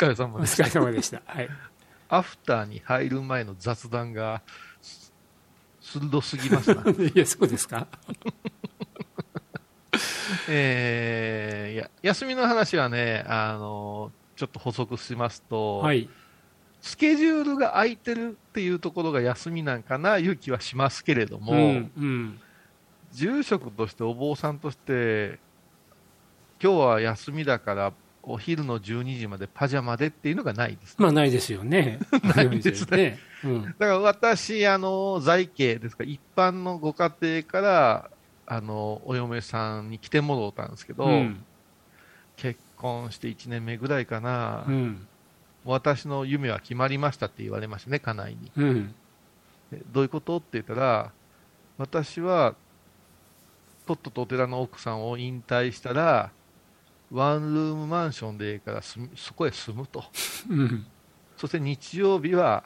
疲れ様おでした。疲れ様でした。はい。アフターに入る前の雑談が、鋭すぎますな。いや、そうですか？えー、いや、休みの話はね、あの、ちょっと補足しますと、はい。スケジュールが空いてるっていうところが休みなんかな、いう気はしますけれども、うん、うん。住職としてお坊さんとして、今日は休みだから、お昼の12時までパジャマでっていうのがないです。まあ、ないですよね。ないですね ね。うん。だから私、あの、在家ですか、一般のご家庭から、あの、お嫁さんに来てもろうたんですけど、うん。結婚して1年目ぐらいかな、うん。私の夢は決まりましたって言われましたね、家内に。うん。でどういうこと？って言ったら、私は、とっととお寺の奥さんを引退したら、ワンルームマンションでいいからそこへ住むと。うん。そして日曜日は、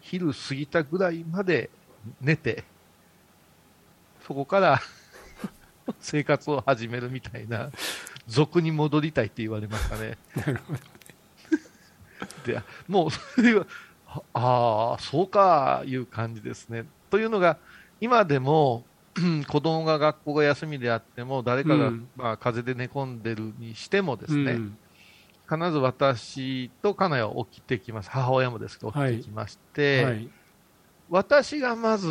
昼過ぎたぐらいまで寝て、そこから 生活を始めるみたいな、俗に戻りたいって言われましたね。なるほど。で、もうそれは、ああ、そうか、いう感じですね。というのが、今でも、子供が学校が休みであっても、誰かが、うんまあ、風邪で寝込んでるにしてもですね、うん必ず私と家内は起きてきます。母親もですけど、起きてきまして、はい。私がまず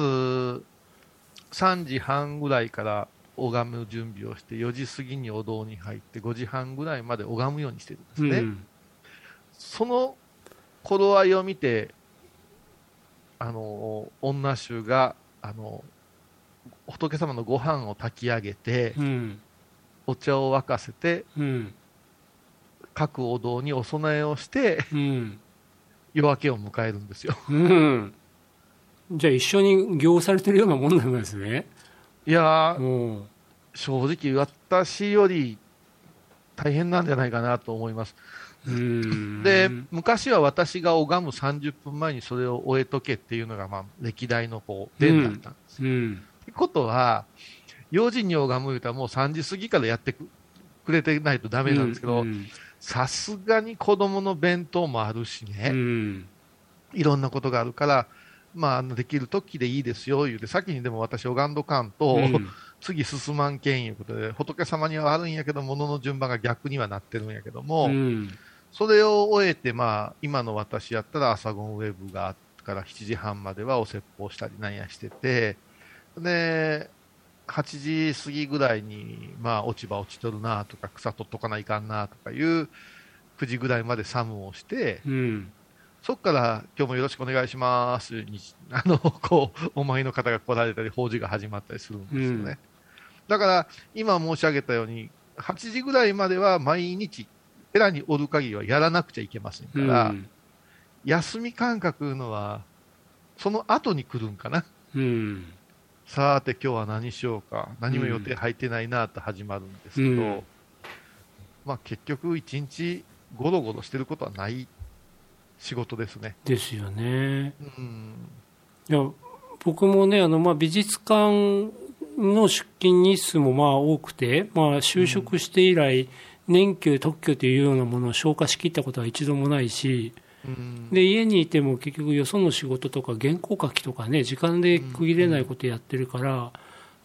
3時半ぐらいから拝む準備をして、4時過ぎにお堂に入って、5時半ぐらいまで拝むようにしてるんですね。うん。その頃合いを見て、あの、女衆が、あの、仏様のご飯を炊き上げて、うん。お茶を沸かせて、うん。各お堂にお供えをして、うん。夜明けを迎えるんですよ。うん。じゃあ一緒に行されてるようなもんなんですね。いや正直私より大変なんじゃないかなと思います。で、昔は私が拝む30分前にそれを終えとけっていうのが、まあ、歴代のこう、伝だったんです。うん。ことは、4時に拝む言うたらもう3時過ぎからやってくくれてないとダメなんですけどう、ん。さすがに子供の弁当もあるしうね、ん。いろんなことがあるから、まあできる時でいいですよ、言うて、先にでも私拝んどかんと、うん次進まんけんいうことで、仏様にはあるんやけど、物の順番が逆にはなってるんやけども、うん。それを終えて、まあ、今の私やったら朝ゴンウェブがあってから7時半まではお説法したりなんやしてて、で、8時過ぎぐらいに、まあ、落ち葉落ちとるなとか、草取っとかないかんなとかいう、9時ぐらいまでサムをして、うん。そっから今日もよろしくお願いしますに、あの、こう、お前の方が来られたり、法事が始まったりするんですよね。だから、今申し上げたように、8時ぐらいまでは毎日、寺におる限りはやらなくちゃいけませんかうら、ん。休み感覚いうのは、その後に来るんかな。うん。さて今日は何しようか。何も予定入ってないなと始まるんですけど、うんまあ結局一日ゴロゴロしてることはない仕事ですね。ですよね。うん。いや僕もねあの、まあ、美術館の出勤日数もまあ多くて、まあ、就職して以来、年休、特許というようなものを消化しきったことは一度もないし、うん、で家にいても結局よその仕事とか原稿書きとかね時間で区切れないことやってるから、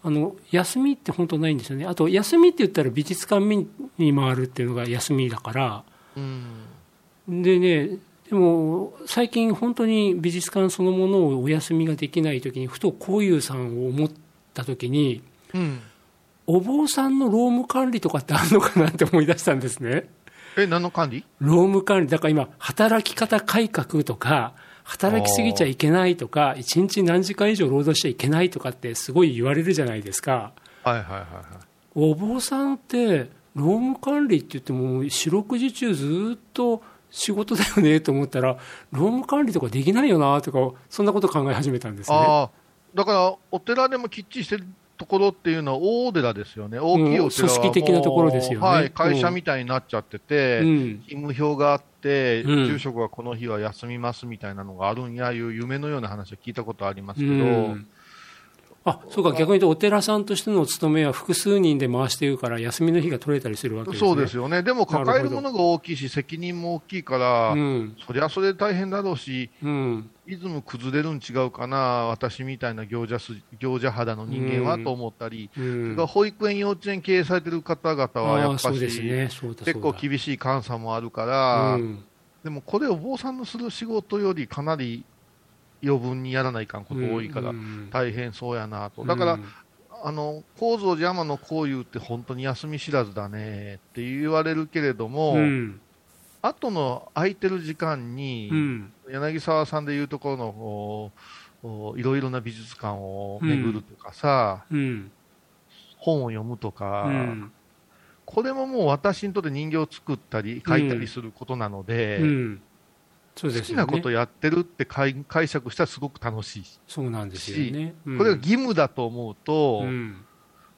あの休みって本当ないんですよねあと休みって言ったら美術館見に回るっていうのが休みだからうん。でねでも最近本当に美術館そのものをお休みができない時にふとこういうさんを思った時にうん。お坊さんの労務管理とかってあるのかなって思い出したんですね。え、何の管理？労務管理、だから今、働き方改革とか、働きすぎちゃいけないとか、一日何時間以上労働しちゃいけないとかってすごい言われるじゃないですか。はいはいはいはい。お坊さんって、労務管理って言っても、四六時中ずっと仕事だよねと思ったら、労務管理とかできないよなとか、そんなこと考え始めたんですね。だからお寺でもきっちりしてるところっていうのは大寺ですよね。大きいお寺はうん組織的なところですよね。はい、会社みたいになっちゃってて、うん。勤務表があって、うん。住職はこの日は休みますみたいなのがあるんやいう夢のような話を聞いたことありますけど、うんあそうか、逆に言うと、お寺さんとしてのお勤めは複数人で回しているから、休みの日が取れたりするわけですね。そうですよね。でも抱えるものが大きいし、責任も大きいから、うん、そりゃそれで大変だろうし、うん、リズム崩れるん違うかな、私みたいな行者す行者肌の人間はうんと思ったり、うそれん保育園、幼稚園経営されてる方々はやっぱああそうですし、ね、結構厳しい監査もあるから、うん。でもこれ、お坊さんのする仕事よりかなり余分にやらないかんこと多いからう、ん大変そうやなと。だから、うん。あの、高蔵寺山のこういうって本当に休み知らずだねって言われるけれども、うん。後の空いてる時間に、うん。柳沢さんでいうところのおおいろいろな美術館を巡るとかさ、うん。本を読むとか、うん。これももう私にとって人形を作ったり書いたりすることなので、うん好きなことやってるって解解釈したらすごく楽しいし、そうなんですよね。うん。これが義務だと思うと、うん。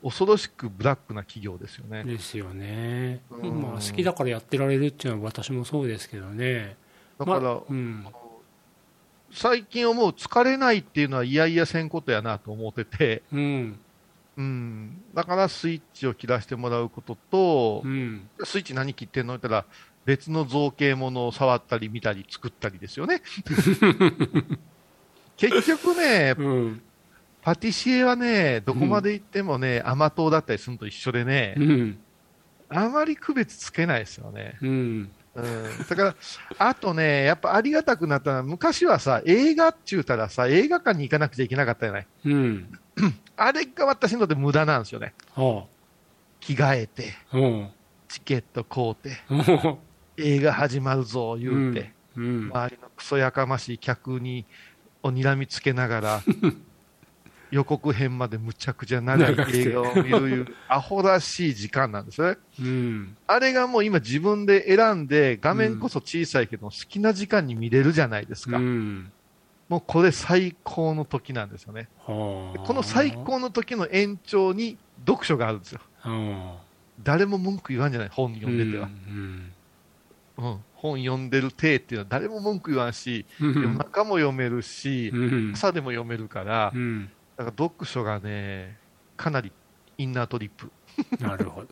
恐ろしくブラックな企業ですよね。ですよね、うん。まあ、好きだからやってられるっていうのは私もそうですけどね。だから、まあうん。最近思う疲れないっていうのはいやいやせんことやなと思ってて、うん。うん、だからスイッチを切らしてもらうこととう、ん。スイッチ何切ってんのって言ったら、別の造形ものを触ったり見たり作ったりですよね。結局ね、うん。パティシエはね、どこまで行ってもね、甘党だったりするのと一緒でねう、ん。あまり区別つけないですよね。うん。うん、だから、あとね、やっぱありがたくなったのは、昔はさ、映画っちゅうたらさ、映画館に行かなくちゃいけなかったじゃない。うん。あれが私にとって無駄なんですよね。は着替えて、チケット買うて、うん映画始まるぞ、言うて、うん周りのクソやかましい客に、を睨みつけながら、予告編までむちゃくちゃ長い映画を見るいう、アホらしい時間なんですよね。うんあれがもう今自分で選んで、画面こそ小さいけど、好きな時間に見れるじゃないですか。うんもうこれ最高の時なんですよね。はあこの最高の時の延長に読書があるんですよ。あ誰も文句言わんじゃない、本あ読んでては。うんうん。本読んでる体っていうのは誰も文句言わんし、うん。夜中も読めるしう、ん。朝でも読めるからう、ん。だから読書がね、かなりインナートリップ。なるほど。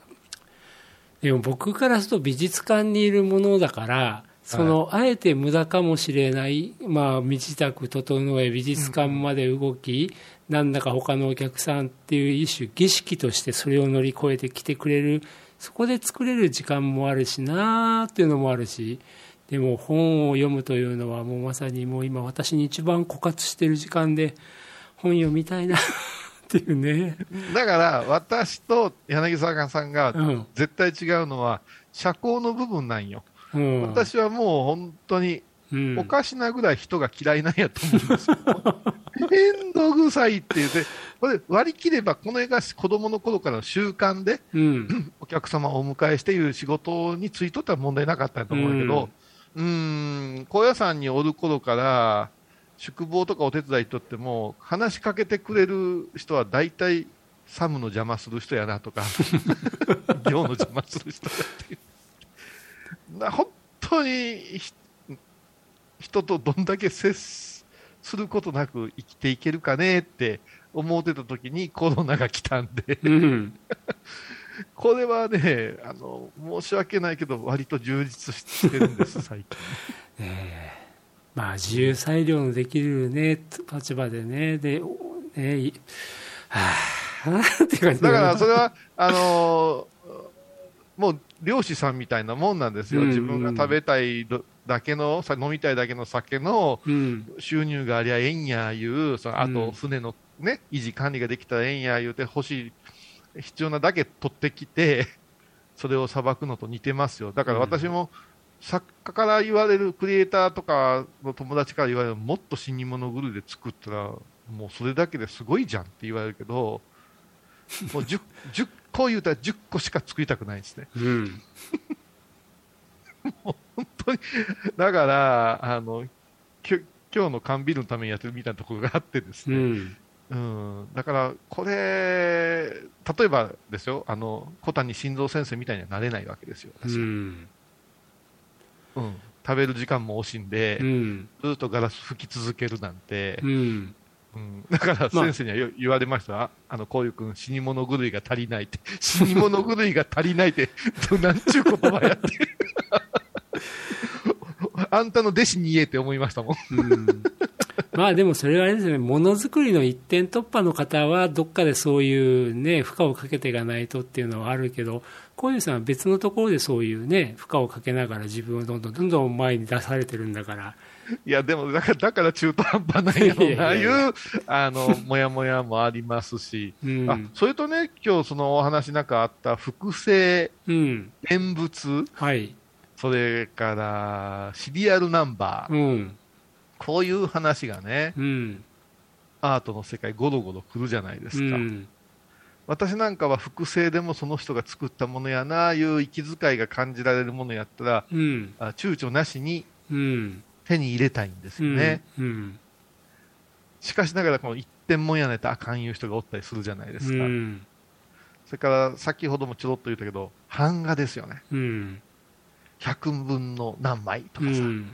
でも僕からすると美術館にいるものだから、その、あえて無駄かもしれない、まあ、身支度整え、美術館まで動き、なんだか他のお客さんっていう一種儀式としてそれを乗り越えて来てくれる、そこで作れる時間もあるしなーっていうのもあるし、でも本を読むというのはもうまさにもう今私に一番枯渇してる時間で本読みたいな っていうね。だから、私と柳沢さんがうん。絶対違うのは、社交の部分なんよ。うん。私はもう本当にうんおかしなぐらい人が嫌いなんやと思うんですよ。面倒くさいって言って、これ割り切ればこの絵が子供の頃からの習慣でうん。お客様をお迎えしていう仕事についとったら問題なかったと思うけど、うーん、高野山におる頃から宿坊とかお手伝いとっても話しかけてくれる人は大体サムの邪魔する人やなとか、行の邪魔する人だっていう。な本当にひ人とどんだけ接することなく生きていけるかねって思ってた時にコロナが来たんで、うん。これはね、あの、申し訳ないけど割と充実してるんです、最近。ええまあ自由裁量のできるね立場でねでねいはあっていう感じだからそれは、あのもう漁師さんみたいなもんなんですよ。うん自分が食べたいどだけの、さ飲みたいだけの酒のうん収入がありゃええんやいう、そのあうんと船のね、維持管理ができたらええんや言うて欲しい、必要なだけ取ってきて、それをさばくのと似てますよ。だから私も、作家から言われる、クリエイターとかの友達から言われる、もっと死に物狂いで作ったら、もうそれだけですごいじゃんって言われるけど、もう 10, 10 個言うたら10個しか作りたくないですね。うんだから、あの、きょ今日の缶ビールのためにやってるみたいなところがあってですね。うん。うん、だから、これ、例えばですよ、あの小谷晋三先生みたいにはなれないわけですよ、うん。うん。食べる時間も惜しんで、うん。ずっとガラス吹き続けるなんて。う、ん。うん、だから先生にはよ言われました、あの、こういう君、死に物狂いが足りないって、死に物狂いが足りないって、なんちゅう言葉やって。あんたの弟子に言えって思いましたもん。うんまあでもそれはあれですね、ものづくりの一点突破の方は、どっかでそういうね、負荷をかけていかないとっていうのはあるけど、小遊さんは別のところでそういうね、負荷をかけながら自分をどんどんどんどん前に出されてるんだから、いや、でも、だから、だから中途半端なんやろうな、いう、あの、もやもやもありますし、うん。あ、それとね、今日そのお話なんかあった複製うん。念仏、はい。それからシリアルナンバー、うん。こういう話がね、うん。アートの世界ゴロゴロ来るじゃないですか。うん。私なんかは複製でもその人が作ったものやな、いう息遣いが感じられるものやったら、うん。あ躊躇なしにうん。手に入れたいんですよね。うん。しかしながら、この一点もんやねとあかんいう人がおったりするじゃないですか。うん。それから、先ほどもちょろっと言ったけど、版画ですよね。うん。100分の何枚とうかさ。ん。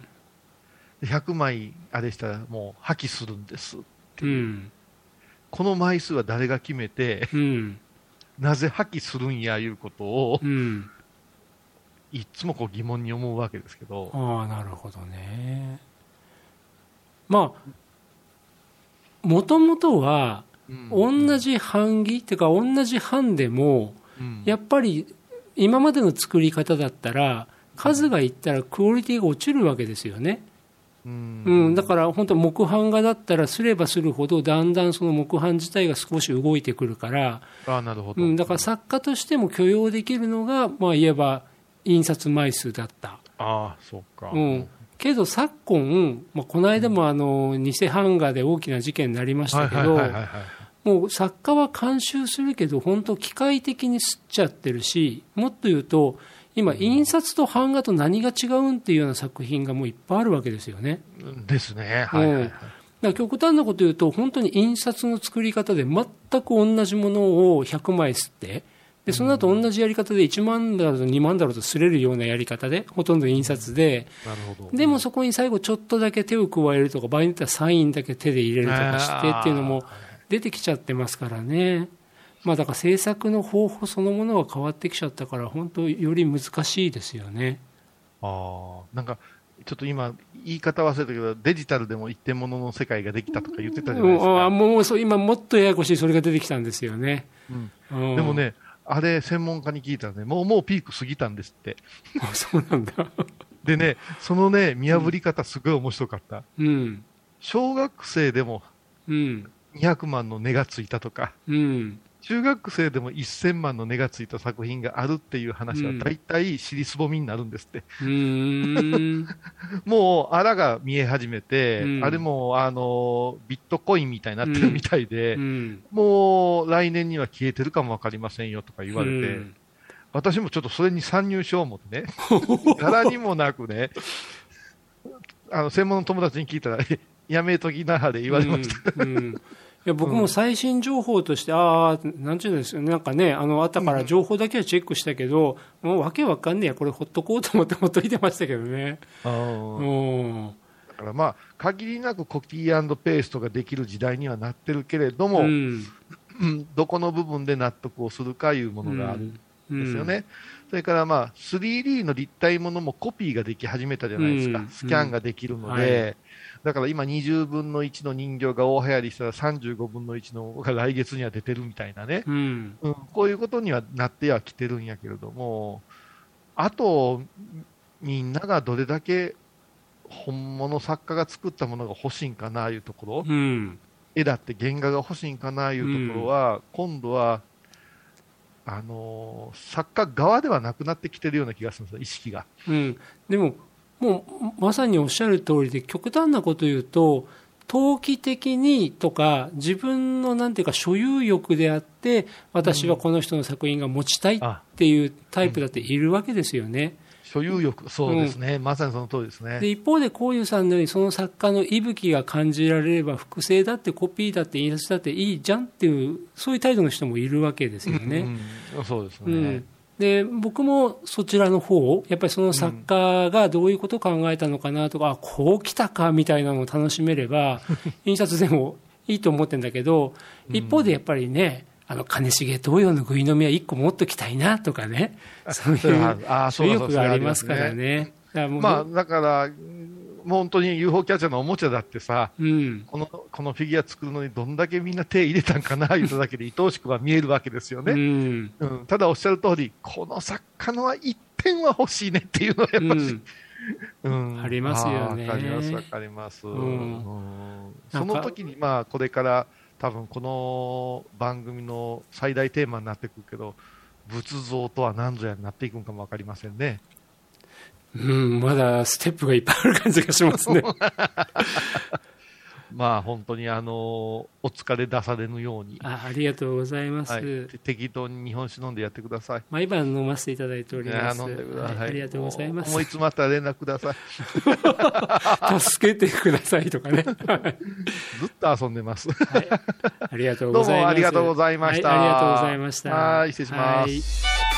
100枚あれしたらもう破棄するんです。うん。この枚数は誰が決めて、うん。なぜ破棄するんやいうことを、うん。いっつもこう疑問に思うわけですけど、ああ、なるほどね。まあ、もともとは、同じ版木っていうか、同じ版でも、うんやっぱり今までの作り方だったら、数がいったらクオリティが落ちるわけですよね。うん。うん、だから本当、木版画だったら、すればするほど、だんだんその木版自体が少し動いてくるから、あなるほど、うん、だから作家としても許容できるのが、まあ、いわば印刷枚数だった。ああ、そうか。うん、けど昨今、まあ、この間もあの偽版画で大きな事件になりましたけど、もう作家は監修するけど、本当、機械的に吸っちゃってるし、もっと言うと、今、印刷と版画と何が違うんっていうような作品がもういっぱいあるわけですよね。ですね。はいはいはい。だから極端なこと言うと、本当に印刷の作り方で全く同じものを100枚吸って、でその後同じやり方で1万だろうと2万だろうと擦れるようなやり方で、ほとんど印刷で、なるほど。でもそこに最後ちょっとだけ手を加えるとか、場合によってはサインだけ手で入れるとかしてっていうのも出てきちゃってますからね。まあだから制作の方法そのものが変わってきちゃったから、本当より難しいですよね。ああ、なんか、ちょっと今、言い方忘れたけど、デジタルでも一点物の世界ができたとか言ってたじゃないですうんあか。もうそう今もっとややこしいそれが出てきたんですよね。うんうんでもね、あれ、専門家に聞いたらね、もう、もうピーク過ぎたんですって。あそうなんだ。でね、そのね、見破り方すごい面白かった。うん。小学生でもうん。200万の値がついたとか、うん。中学生でも1000万の値がついた作品があるっていう話はうん大体尻すぼみになるんですって。うーん。もう、あらが見え始めて、うんあれも、あの、ビットコインみたいになってるみたいで、うん。もう来年には消えてるかもわかりませんよとか言われて、うん私もちょっとそれに参入しよう思ってね、柄にもなくね、あの、専門の友達に聞いたら、え やめときなはれ言われました。うんうんいや僕も最新情報として、ああ、なんていうんですか、なんかね、あの、後から情報だけはチェックしたけど、もうわけわかんねえや、これほっとこうと思ってほっといてましたけどね。うん。だからまあ、限りなくコピーペーストができる時代にはなってるけれども、ううんん。どこの部分で納得をするかいうものがあるんですよね。それからまあ、3D の立体ものもコピーができ始めたじゃないですか。うんスキャンができるので、うんはだから今20分の1の人形が大流行りしたら35分の1のが来月には出てるみたいなね。うん。うん、こういうことにはなってはきてるんやけれども、あと、みんながどれだけ本物作家が作ったものが欲しいんかないうところ、うん。絵だって原画が欲しいんかないうところは、今度は、あのー作家側ではなくなってきてるような気がするんですよ、意識が。うん、でも、もうまさにおっしゃる通りで、極端なこと言うと、投機的にとか、自分のなんていうか、所有欲であって、私はこの人の作品が持ちたいっていうタイプだっているわけですよね。所有欲、そうですね、まさにその通りですね。で一方で、こういうさんのように、その作家の息吹が感じられれば、複製だってコピーだって印刷だっていいじゃんっていう、そういう態度の人もいるわけですよね。うんそうですね。うん、で僕もそちらの方やっぱりその作家がどういうことを考えたのかなとか、あこう来たかみたいなのを楽しめれば 印刷でもいいと思ってるんだけど、一方でやっぱりね、あの金重東洋のぐい飲みは1個持っときたいなとかね、そういう 意欲がありますからね。だからまあ、だから、もう本当に UFO キャッチャーのおもちゃだってさ、うん、このこのフィギュア作るのにどんだけみんな手入れたんかな、言っただけで愛おしくは見えるわけですようね。ん、うん。ただおっしゃる通り、この作家のは一点は欲しいねっていうのはやっぱし、うん。ありますよね。わかります、わかります。その時に、まあ、これから多分この番組の最大テーマになってくるけど、仏像とは何ぞやになっていくんかもわかりませんね。うん、まだステップがいっぱいある感じがしますね。まあ、本当にあの、お疲れ出されぬように、あありがとうございます。はい、適当に日本酒飲んでやってください。毎晩飲ませていただいております。ね飲んでください、はいありがとうございます思い。詰まったら連絡ください。助けてくださいとかね。はいずっと遊んでます。はいありがとうどうございます。もありがとうございました。はいありがとうございました。はい、失礼します。はい